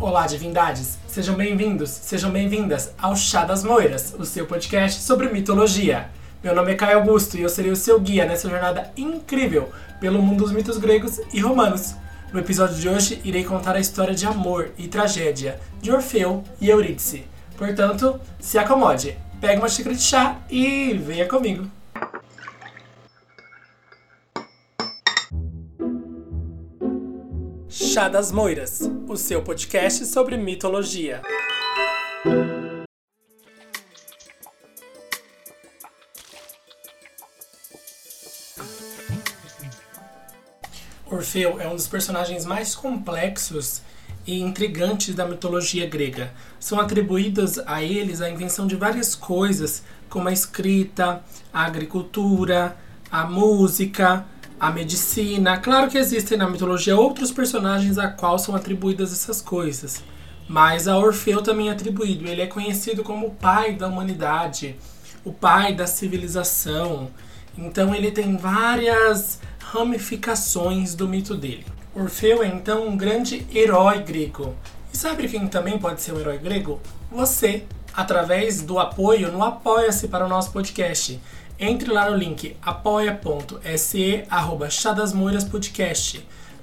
Olá, divindades! Sejam bem-vindos, sejam bem-vindas ao Chá das Moiras, o seu podcast sobre mitologia. Meu nome é Caio Augusto e eu serei o seu guia nessa jornada incrível pelo mundo dos mitos gregos e romanos. No episódio de hoje, irei contar a história de amor e tragédia de Orfeu e Eurídice. Portanto, se acomode, pegue uma xícara de chá e venha comigo. Chá das Moiras, o seu podcast sobre mitologia. Orfeu é um dos personagens mais complexos e intrigantes da mitologia grega. São atribuídas a eles a invenção de várias coisas, como a escrita, a agricultura, a música, a medicina. Claro que existem na mitologia outros personagens a qual são atribuídas essas coisas, mas a Orfeu também é atribuído. Ele é conhecido como o pai da humanidade, o pai da civilização. Então ele tem várias ramificações do mito dele. Orfeu é então um grande herói grego. E sabe quem também pode ser um herói grego? Você, através do apoio no Apoia-se para o nosso podcast. Entre lá no link apoia.se arroba.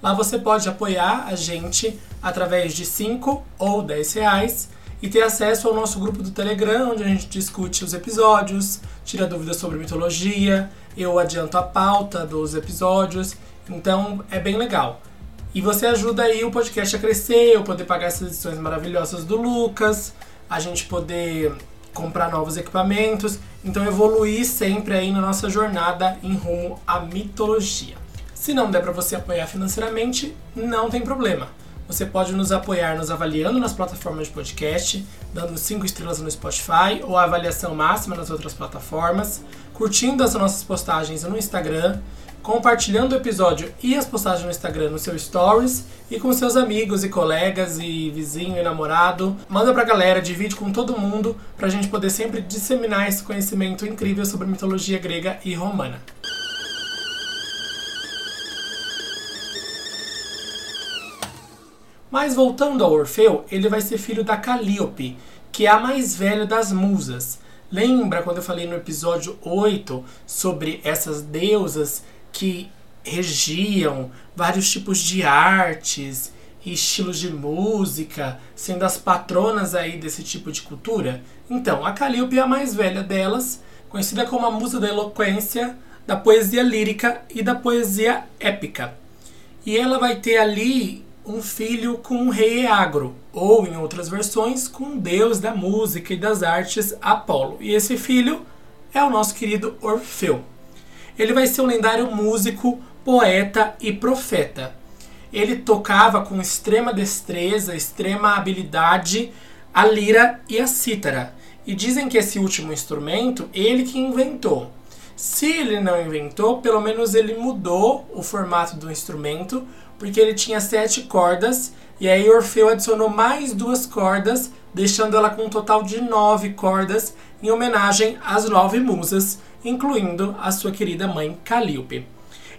Lá você pode apoiar a gente através de 5 ou 10 reais e ter acesso ao nosso grupo do Telegram, onde a gente discute os episódios, tira dúvidas sobre mitologia, eu adianto a pauta dos episódios, então é bem legal. E você ajuda aí o podcast a crescer, eu poder pagar essas edições maravilhosas do Lucas, a gente poder comprar novos equipamentos, então evoluir sempre aí na nossa jornada em rumo à mitologia. Se não der para você apoiar financeiramente, não tem problema. Você pode nos apoiar nos avaliando nas plataformas de podcast, dando 5 estrelas no Spotify ou a avaliação máxima nas outras plataformas, curtindo as nossas postagens no Instagram, compartilhando o episódio e as postagens no Instagram no seu Stories e com seus amigos e colegas e vizinho e namorado. Manda pra galera, divide com todo mundo pra gente poder sempre disseminar esse conhecimento incrível sobre mitologia grega e romana. Mas voltando ao Orfeu, ele vai ser filho da Calíope, que é a mais velha das musas. Lembra quando eu falei no episódio 8 sobre essas deusas que regiam vários tipos de artes e estilos de música, sendo as patronas aí desse tipo de cultura? Então, a Calíope é a mais velha delas, conhecida como a musa da eloquência, da poesia lírica e da poesia épica. E ela vai ter ali um filho com um rei Agro, ou em outras versões, com um deus da música e das artes Apolo. E esse filho é o nosso querido Orfeu. Ele vai ser um lendário músico, poeta e profeta. Ele tocava com extrema destreza, extrema habilidade a lira e a cítara. E dizem que esse último instrumento ele que inventou. Se ele não inventou, pelo menos ele mudou o formato do instrumento porque ele tinha sete cordas, e aí Orfeu adicionou mais duas cordas, deixando ela com um total de nove cordas, em homenagem às nove musas, incluindo a sua querida mãe Calíope.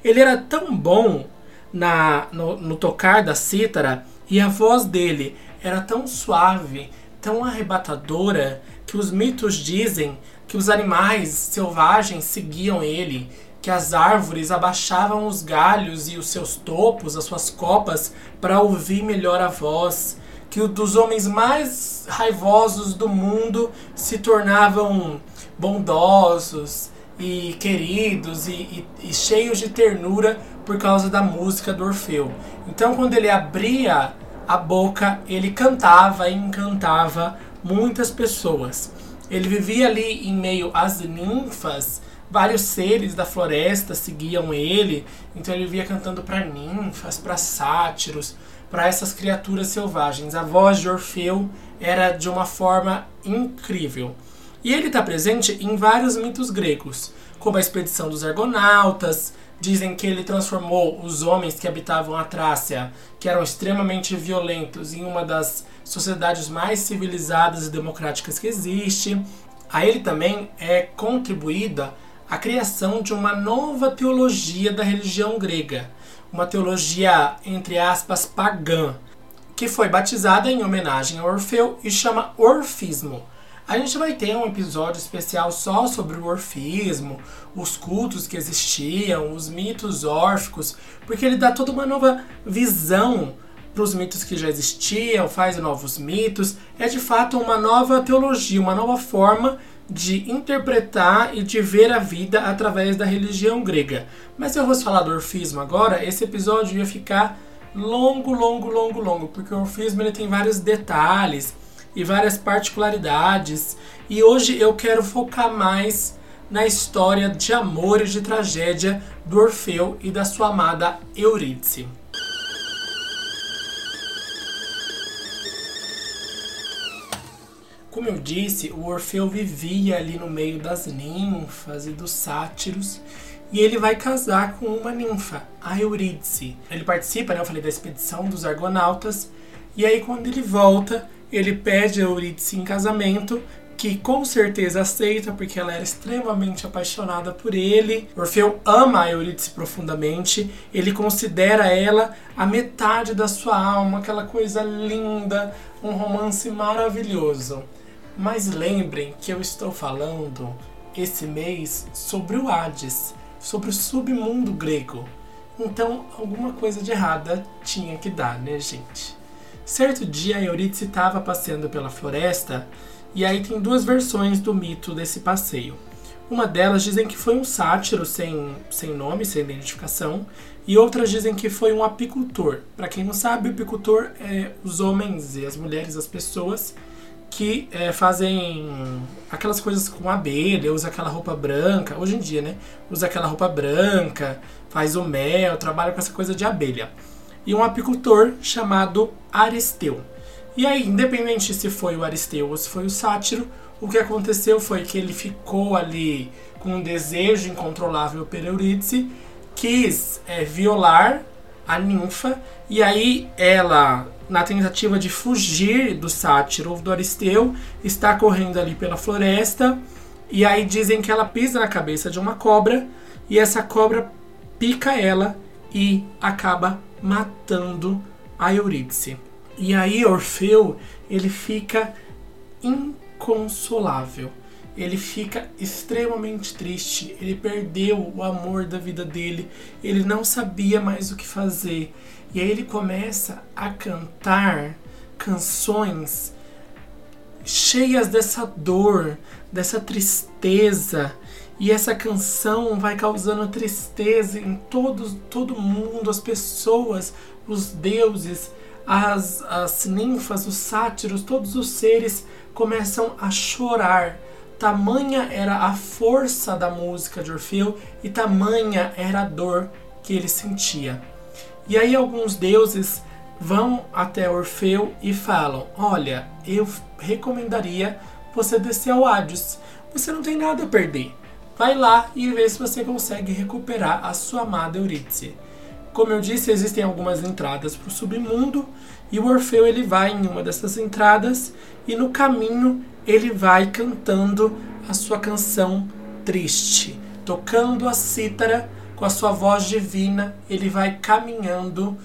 Ele era tão bom na, no, no tocar da cítara e a voz dele era tão suave, tão arrebatadora, que os mitos dizem que os animais selvagens seguiam ele que as árvores abaixavam os galhos e os seus topos, as suas copas, para ouvir melhor a voz, que dos homens mais raivosos do mundo se tornavam bondosos e queridos e, e, e cheios de ternura por causa da música do Orfeu. Então, quando ele abria a boca, ele cantava e encantava muitas pessoas. Ele vivia ali em meio às ninfas vários seres da floresta seguiam ele, então ele via cantando para ninfas, para sátiros, para essas criaturas selvagens. A voz de Orfeu era de uma forma incrível. E ele está presente em vários mitos gregos, como a expedição dos Argonautas. Dizem que ele transformou os homens que habitavam a Trácia, que eram extremamente violentos, em uma das sociedades mais civilizadas e democráticas que existe. A ele também é contribuída a criação de uma nova teologia da religião grega, uma teologia, entre aspas, pagã, que foi batizada em homenagem a Orfeu e chama Orfismo. A gente vai ter um episódio especial só sobre o orfismo, os cultos que existiam, os mitos órficos, porque ele dá toda uma nova visão para os mitos que já existiam, faz novos mitos. É de fato uma nova teologia, uma nova forma de interpretar e de ver a vida através da religião grega. Mas se eu fosse falar do orfismo agora, esse episódio ia ficar longo, longo, longo, longo, porque o orfismo ele tem vários detalhes e várias particularidades. E hoje eu quero focar mais na história de amor e de tragédia do Orfeu e da sua amada Eurídice. Como eu disse, o Orfeu vivia ali no meio das ninfas e dos sátiros e ele vai casar com uma ninfa, a Eurídice. Ele participa, né, eu falei, da expedição dos Argonautas e aí quando ele volta, ele pede a Eurídice em casamento, que com certeza aceita, porque ela era extremamente apaixonada por ele. Orfeu ama a Eurídice profundamente, ele considera ela a metade da sua alma, aquela coisa linda, um romance maravilhoso. Mas lembrem que eu estou falando esse mês sobre o Hades, sobre o submundo grego. Então, alguma coisa de errada tinha que dar, né, gente? Certo dia, Eurídice estava passeando pela floresta e aí tem duas versões do mito desse passeio. Uma delas dizem que foi um sátiro sem, sem nome, sem identificação, e outras dizem que foi um apicultor. Para quem não sabe, o apicultor é os homens e as mulheres, as pessoas que é, fazem aquelas coisas com abelha, usa aquela roupa branca, hoje em dia, né? Usa aquela roupa branca, faz o mel, trabalha com essa coisa de abelha e um apicultor chamado Aristeu. E aí, independente se foi o Aristeu ou se foi o Sátiro, o que aconteceu foi que ele ficou ali com um desejo incontrolável por Eurídice, quis é, violar a ninfa, e aí ela, na tentativa de fugir do Sátiro ou do Aristeu, está correndo ali pela floresta, e aí dizem que ela pisa na cabeça de uma cobra, e essa cobra pica ela e acaba matando a Eurídice. E aí Orfeu, ele fica inconsolável. Ele fica extremamente triste, ele perdeu o amor da vida dele, ele não sabia mais o que fazer. E aí ele começa a cantar canções cheias dessa dor, dessa tristeza, e essa canção vai causando tristeza em todos, todo mundo, as pessoas, os deuses, as, as ninfas, os sátiros, todos os seres começam a chorar. Tamanha era a força da música de Orfeu e tamanha era a dor que ele sentia. E aí alguns deuses vão até Orfeu e falam: Olha, eu recomendaria você descer ao Hades. Você não tem nada a perder. Vai lá e vê se você consegue recuperar a sua amada Eurídice. Como eu disse, existem algumas entradas para o submundo e o Orfeu ele vai em uma dessas entradas e no caminho ele vai cantando a sua canção triste, tocando a cítara com a sua voz divina, ele vai caminhando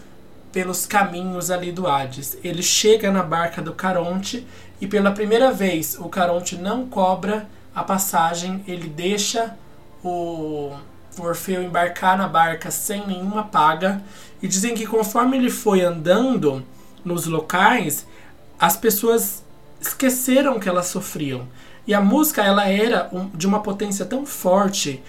pelos caminhos ali do Hades. Ele chega na barca do Caronte e pela primeira vez o Caronte não cobra a passagem, ele deixa o Orfeu embarcar na barca sem nenhuma paga. E dizem que conforme ele foi andando nos locais, as pessoas esqueceram que elas sofriam. E a música ela era de uma potência tão forte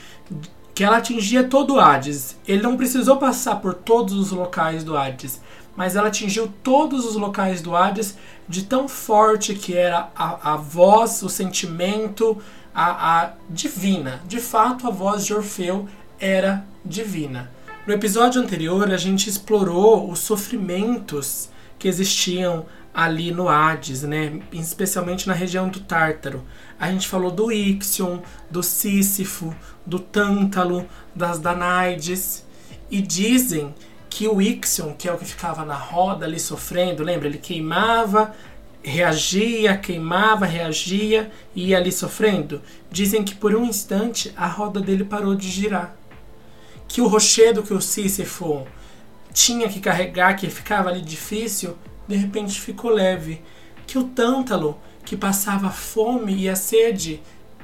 que ela atingia todo o Hades. Ele não precisou passar por todos os locais do Hades, mas ela atingiu todos os locais do Hades de tão forte que era a, a voz, o sentimento, a, a divina. De fato, a voz de Orfeu era divina. No episódio anterior, a gente explorou os sofrimentos que existiam ali no Hades, né? especialmente na região do Tártaro. A gente falou do Ixion, do Sísifo, do Tântalo, das Danaides. E dizem que o Ixion, que é o que ficava na roda ali sofrendo, lembra? Ele queimava, reagia, queimava, reagia e ia ali sofrendo. Dizem que por um instante a roda dele parou de girar. Que o rochedo que o Sísifo tinha que carregar, que ficava ali difícil, de repente ficou leve, que o tântalo, que passava fome e a sede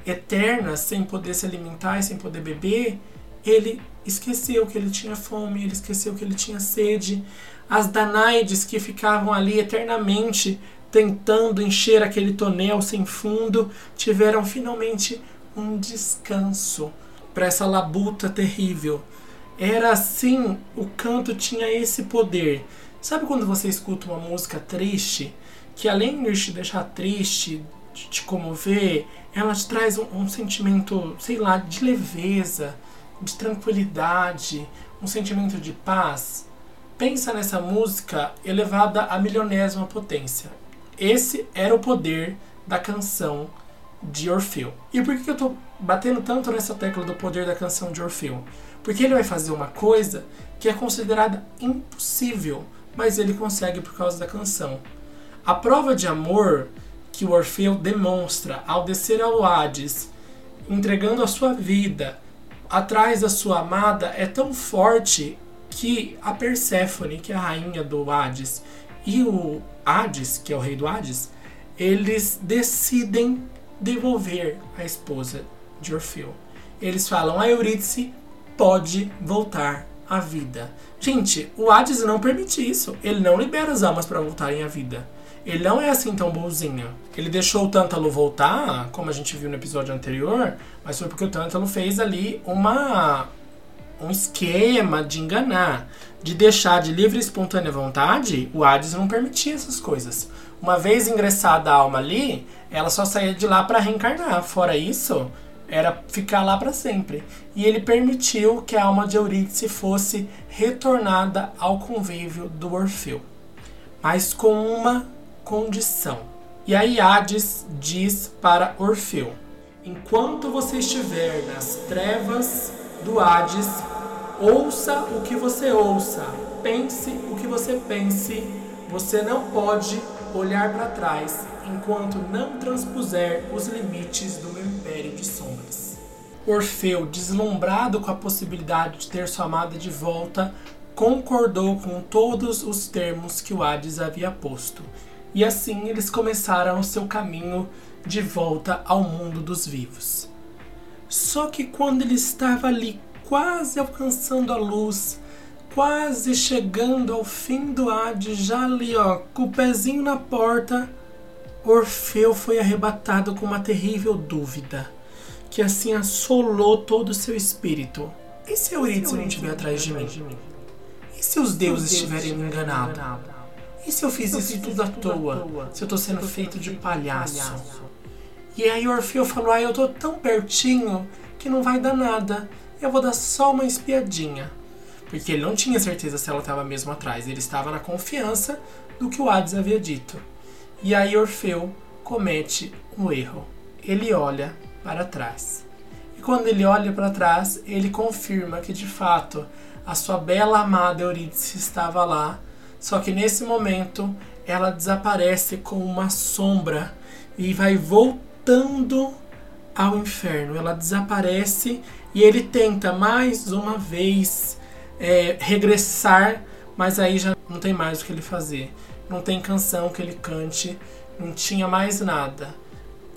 eterna sem poder se alimentar e sem poder beber, ele esqueceu que ele tinha fome, ele esqueceu que ele tinha sede. As Danaides que ficavam ali eternamente tentando encher aquele tonel sem fundo, tiveram finalmente um descanso para essa labuta terrível. Era assim, o canto tinha esse poder. Sabe quando você escuta uma música triste, que além de te deixar triste, de te comover, ela te traz um, um sentimento, sei lá, de leveza, de tranquilidade, um sentimento de paz? Pensa nessa música elevada à milionésima potência. Esse era o poder da canção de Orfeu. E por que eu estou batendo tanto nessa tecla do poder da canção de Orfeu? Porque ele vai fazer uma coisa que é considerada impossível, mas ele consegue por causa da canção. A prova de amor que o Orfeu demonstra ao descer ao Hades, entregando a sua vida atrás da sua amada, é tão forte que a Perséfone, que é a rainha do Hades, e o Hades, que é o rei do Hades, eles decidem devolver a esposa de Orfeu. Eles falam: a Eurídice pode voltar à vida. Gente, o Hades não permite isso. Ele não libera as almas para voltarem à vida. Ele não é assim tão bonzinho. Ele deixou o Tântalo voltar, como a gente viu no episódio anterior, mas foi porque o Tântalo fez ali uma um esquema de enganar, de deixar de livre e espontânea vontade, o Hades não permitia essas coisas. Uma vez ingressada a alma ali, ela só saía de lá para reencarnar. Fora isso, era ficar lá para sempre. E ele permitiu que a alma de Eurídice fosse retornada ao convívio do Orfeu, mas com uma condição. E aí Hades diz para Orfeu: Enquanto você estiver nas trevas do Hades, ouça o que você ouça, pense o que você pense, você não pode olhar para trás enquanto não transpuser os limites do meu império de sombras. Orfeu, deslumbrado com a possibilidade de ter sua amada de volta, concordou com todos os termos que o Hades havia posto. E assim eles começaram o seu caminho de volta ao mundo dos vivos. Só que quando ele estava ali, quase alcançando a luz, quase chegando ao fim do Hades, já ali, ó, com o pezinho na porta, Orfeu foi arrebatado com uma terrível dúvida, que assim assolou todo o seu espírito. E se Eurídice não estiver atrás de mim? E se os deuses estiverem me enganado? E se eu fiz isso tudo à toa? Se eu estou sendo feito de palhaço? E aí Orfeu falou: Ah, eu tô tão pertinho que não vai dar nada. Eu vou dar só uma espiadinha. Porque ele não tinha certeza se ela estava mesmo atrás. Ele estava na confiança do que o Hades havia dito. E aí Orfeu comete um erro. Ele olha para trás. E quando ele olha para trás, ele confirma que de fato a sua bela amada Eurídice estava lá. Só que nesse momento ela desaparece como uma sombra e vai voltando ao inferno. Ela desaparece e ele tenta mais uma vez é, regressar, mas aí já não tem mais o que ele fazer. Não tem canção que ele cante, não tinha mais nada.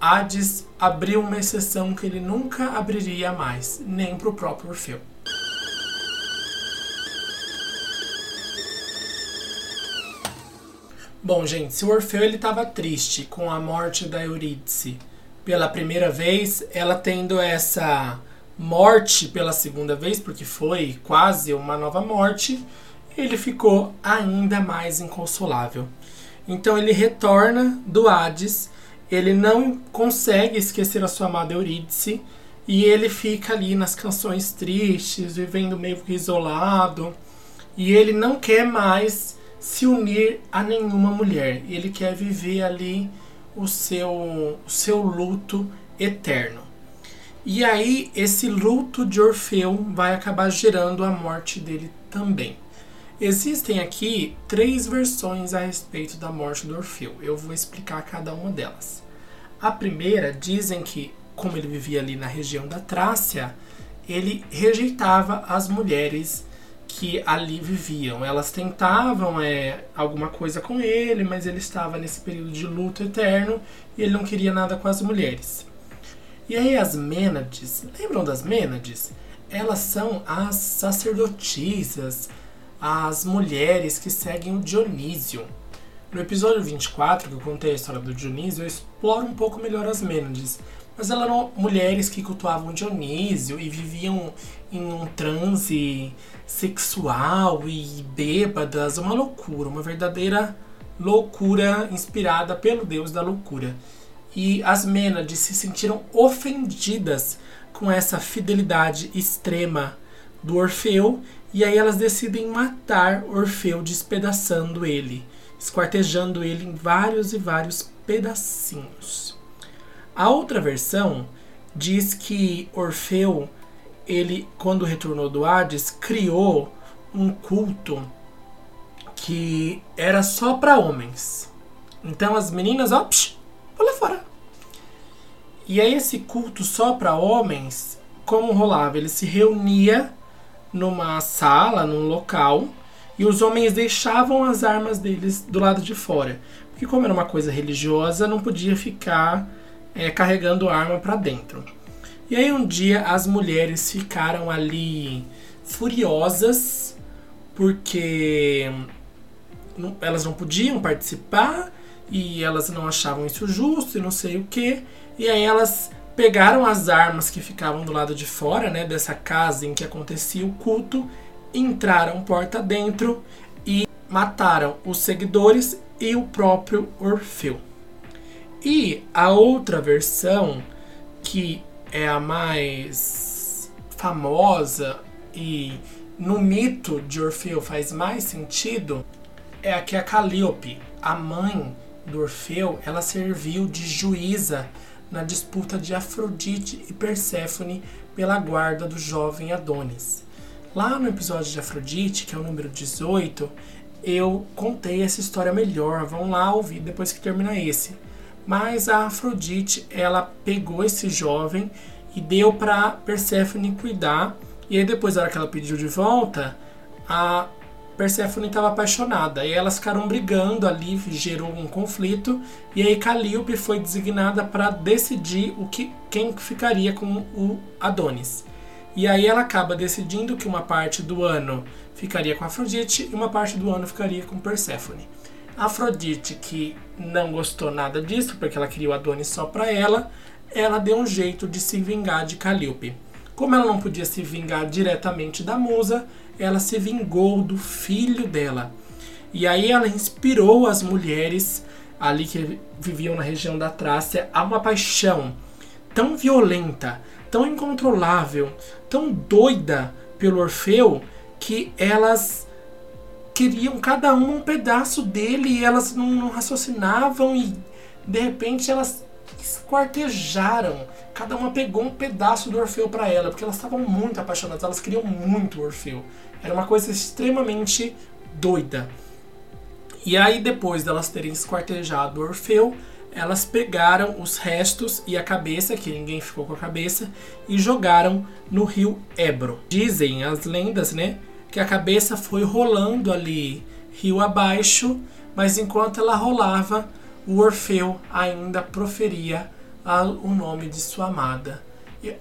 Hades abriu uma exceção que ele nunca abriria mais, nem para o próprio Orfeu. Bom, gente, se o Orfeu ele estava triste com a morte da Eurídice, pela primeira vez, ela tendo essa morte pela segunda vez, porque foi quase uma nova morte, ele ficou ainda mais inconsolável. Então ele retorna do Hades, ele não consegue esquecer a sua amada Eurídice, e ele fica ali nas canções tristes, vivendo meio que isolado, e ele não quer mais se unir a nenhuma mulher, ele quer viver ali o seu, o seu luto eterno. E aí, esse luto de Orfeu vai acabar gerando a morte dele também. Existem aqui três versões a respeito da morte do Orfeu. Eu vou explicar cada uma delas. A primeira dizem que, como ele vivia ali na região da Trácia, ele rejeitava as mulheres que ali viviam. Elas tentavam é, alguma coisa com ele, mas ele estava nesse período de luto eterno e ele não queria nada com as mulheres. E aí as Mênades, lembram das Mênades? Elas são as sacerdotisas, as mulheres que seguem o Dionísio. No episódio 24, que eu contei a história do Dionísio, eu exploro um pouco melhor as Mênades. Mas elas eram mulheres que cultuavam Dionísio e viviam em um transe sexual e bêbadas, uma loucura, uma verdadeira loucura inspirada pelo deus da loucura. E as Mênades se sentiram ofendidas com essa fidelidade extrema do Orfeu, e aí elas decidem matar Orfeu despedaçando ele, esquartejando ele em vários e vários pedacinhos. A outra versão diz que Orfeu, ele quando retornou do Hades, criou um culto que era só para homens. Então as meninas, ó, psh, lá fora. E aí esse culto só para homens, como rolava? Ele se reunia numa sala, num local, e os homens deixavam as armas deles do lado de fora. Porque como era uma coisa religiosa, não podia ficar é, carregando arma para dentro. E aí um dia as mulheres ficaram ali furiosas porque elas não podiam participar e elas não achavam isso justo e não sei o que. E aí elas pegaram as armas que ficavam do lado de fora, né, dessa casa em que acontecia o culto, entraram porta dentro e mataram os seguidores e o próprio Orfeu. E a outra versão, que é a mais famosa e no mito de Orfeu faz mais sentido, é a que a Calíope, a mãe do Orfeu, ela serviu de juíza na disputa de Afrodite e Perséfone pela guarda do jovem Adonis. Lá no episódio de Afrodite, que é o número 18, eu contei essa história melhor. Vão lá ouvir depois que terminar esse. Mas a Afrodite, ela pegou esse jovem e deu para Perséfone cuidar. E aí depois, na hora que ela pediu de volta, a Perséfone estava apaixonada. E elas ficaram brigando ali, gerou um conflito. E aí Calíope foi designada para decidir o que quem ficaria com o Adonis. E aí ela acaba decidindo que uma parte do ano ficaria com Afrodite e uma parte do ano ficaria com Perséfone. Afrodite, que não gostou nada disso, porque ela queria o Adonis só para ela, ela deu um jeito de se vingar de Calíope. Como ela não podia se vingar diretamente da musa, ela se vingou do filho dela. E aí ela inspirou as mulheres ali que viviam na região da Trácia a uma paixão tão violenta, tão incontrolável, tão doida pelo Orfeu que elas queriam cada uma um pedaço dele e elas não, não raciocinavam e de repente elas esquartejaram. Cada uma pegou um pedaço do Orfeu para ela, porque elas estavam muito apaixonadas, elas queriam muito o Orfeu. Era uma coisa extremamente doida. E aí, depois delas terem esquartejado o Orfeu, elas pegaram os restos e a cabeça, que ninguém ficou com a cabeça, e jogaram no rio Ebro. Dizem as lendas, né, que a cabeça foi rolando ali rio abaixo, mas enquanto ela rolava, o Orfeu ainda proferia o nome de sua amada.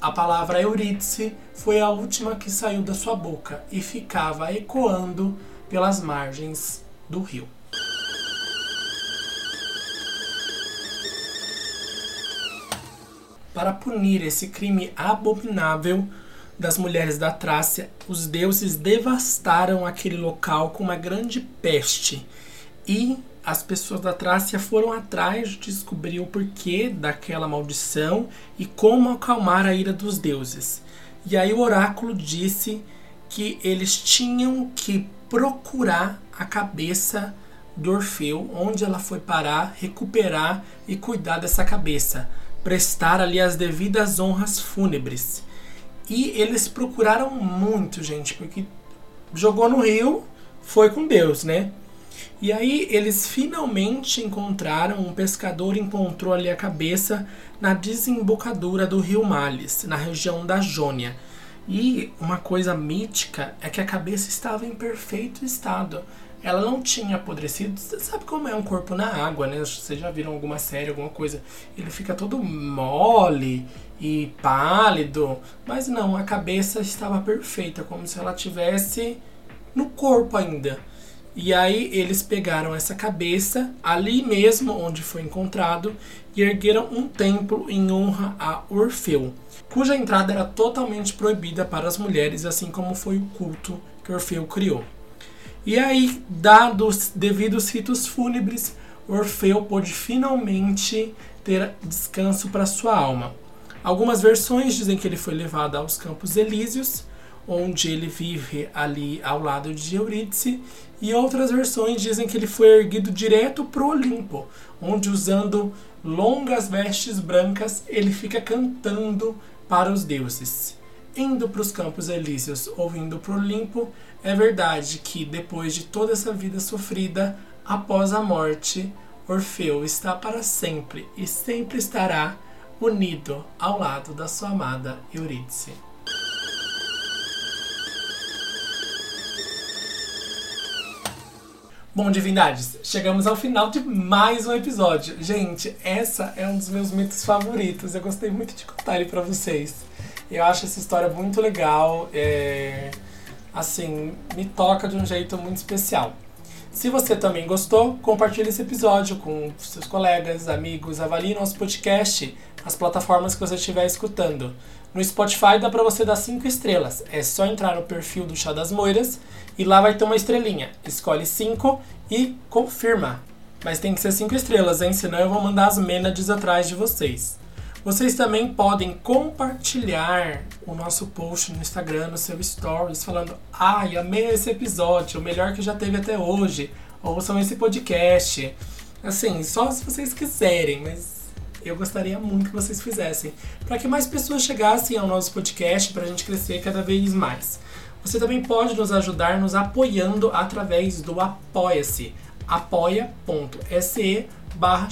A palavra Eurídice foi a última que saiu da sua boca e ficava ecoando pelas margens do rio. Para punir esse crime abominável das mulheres da Trácia, os deuses devastaram aquele local com uma grande peste e as pessoas da Trácia foram atrás de descobrir o porquê daquela maldição e como acalmar a ira dos deuses. E aí o oráculo disse que eles tinham que procurar a cabeça do Orfeu, onde ela foi parar, recuperar e cuidar dessa cabeça, prestar ali as devidas honras fúnebres. E eles procuraram muito, gente, porque jogou no rio, foi com Deus, né? E aí eles finalmente encontraram, um pescador encontrou ali a cabeça na desembocadura do rio Males, na região da Jônia. E uma coisa mítica é que a cabeça estava em perfeito estado. Ela não tinha apodrecido. Você sabe como é um corpo na água, né? Vocês já viram alguma série, alguma coisa? Ele fica todo mole e pálido. Mas não, a cabeça estava perfeita, como se ela tivesse no corpo ainda. E aí eles pegaram essa cabeça ali mesmo onde foi encontrado e ergueram um templo em honra a Orfeu, cuja entrada era totalmente proibida para as mulheres, assim como foi o culto que Orfeu criou. E aí, dados devidos ritos fúnebres, Orfeu pôde finalmente ter descanso para sua alma. Algumas versões dizem que ele foi levado aos Campos Elíseos, onde ele vive ali ao lado de Eurídice, e outras versões dizem que ele foi erguido direto para o Olimpo, onde usando longas vestes brancas ele fica cantando para os deuses. Indo para os Campos Elíseos ou indo para o Olimpo, é verdade que depois de toda essa vida sofrida, após a morte, Orfeu está para sempre e sempre estará unido ao lado da sua amada Eurídice. Bom, divindades, chegamos ao final de mais um episódio. Gente, essa é um dos meus mitos favoritos. Eu gostei muito de contar ele para vocês. Eu acho essa história muito legal. É... Assim, me toca de um jeito muito especial. Se você também gostou, compartilhe esse episódio com seus colegas, amigos, avalie nosso podcast, as plataformas que você estiver escutando. No Spotify dá para você dar 5 estrelas. É só entrar no perfil do Chá das Moiras e lá vai ter uma estrelinha. Escolhe 5 e confirma. Mas tem que ser 5 estrelas, hein? Senão eu vou mandar as menades atrás de vocês. Vocês também podem compartilhar o nosso post no Instagram, no seu stories, falando: Ai, amei esse episódio, o melhor que já teve até hoje. Ouçam esse podcast. Assim, só se vocês quiserem, mas eu gostaria muito que vocês fizessem. Para que mais pessoas chegassem ao nosso podcast, para a gente crescer cada vez mais. Você também pode nos ajudar nos apoiando através do Apoia-se. apoia.se barra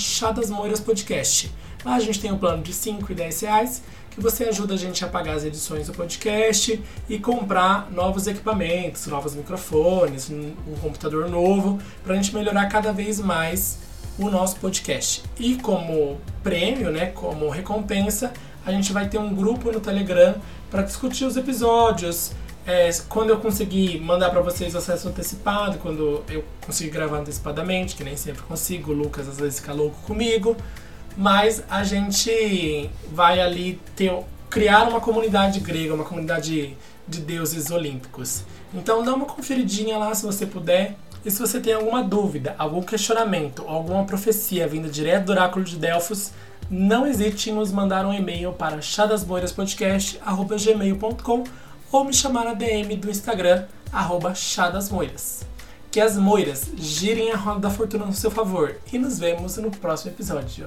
Podcast. Lá a gente tem um plano de 5 e 10 reais que você ajuda a gente a pagar as edições do podcast e comprar novos equipamentos, novos microfones, um, computador novo, para a gente melhorar cada vez mais o nosso podcast. E como prêmio, né, como recompensa, a gente vai ter um grupo no Telegram para discutir os episódios. É, quando eu conseguir mandar para vocês acesso antecipado, quando eu conseguir gravar antecipadamente, que nem sempre consigo, o Lucas às vezes fica louco comigo mas a gente vai ali ter, criar uma comunidade grega, uma comunidade de deuses olímpicos. Então dá uma conferidinha lá se você puder. E se você tem alguma dúvida, algum questionamento, alguma profecia vinda direto do oráculo de Delfos, não hesite em nos mandar um e-mail para chadasmoiraspodcast.gmail.com ou me chamar na DM do Instagram, arroba chadasmoiras. Que as moiras girem a roda da fortuna no seu favor e nos vemos no próximo episódio.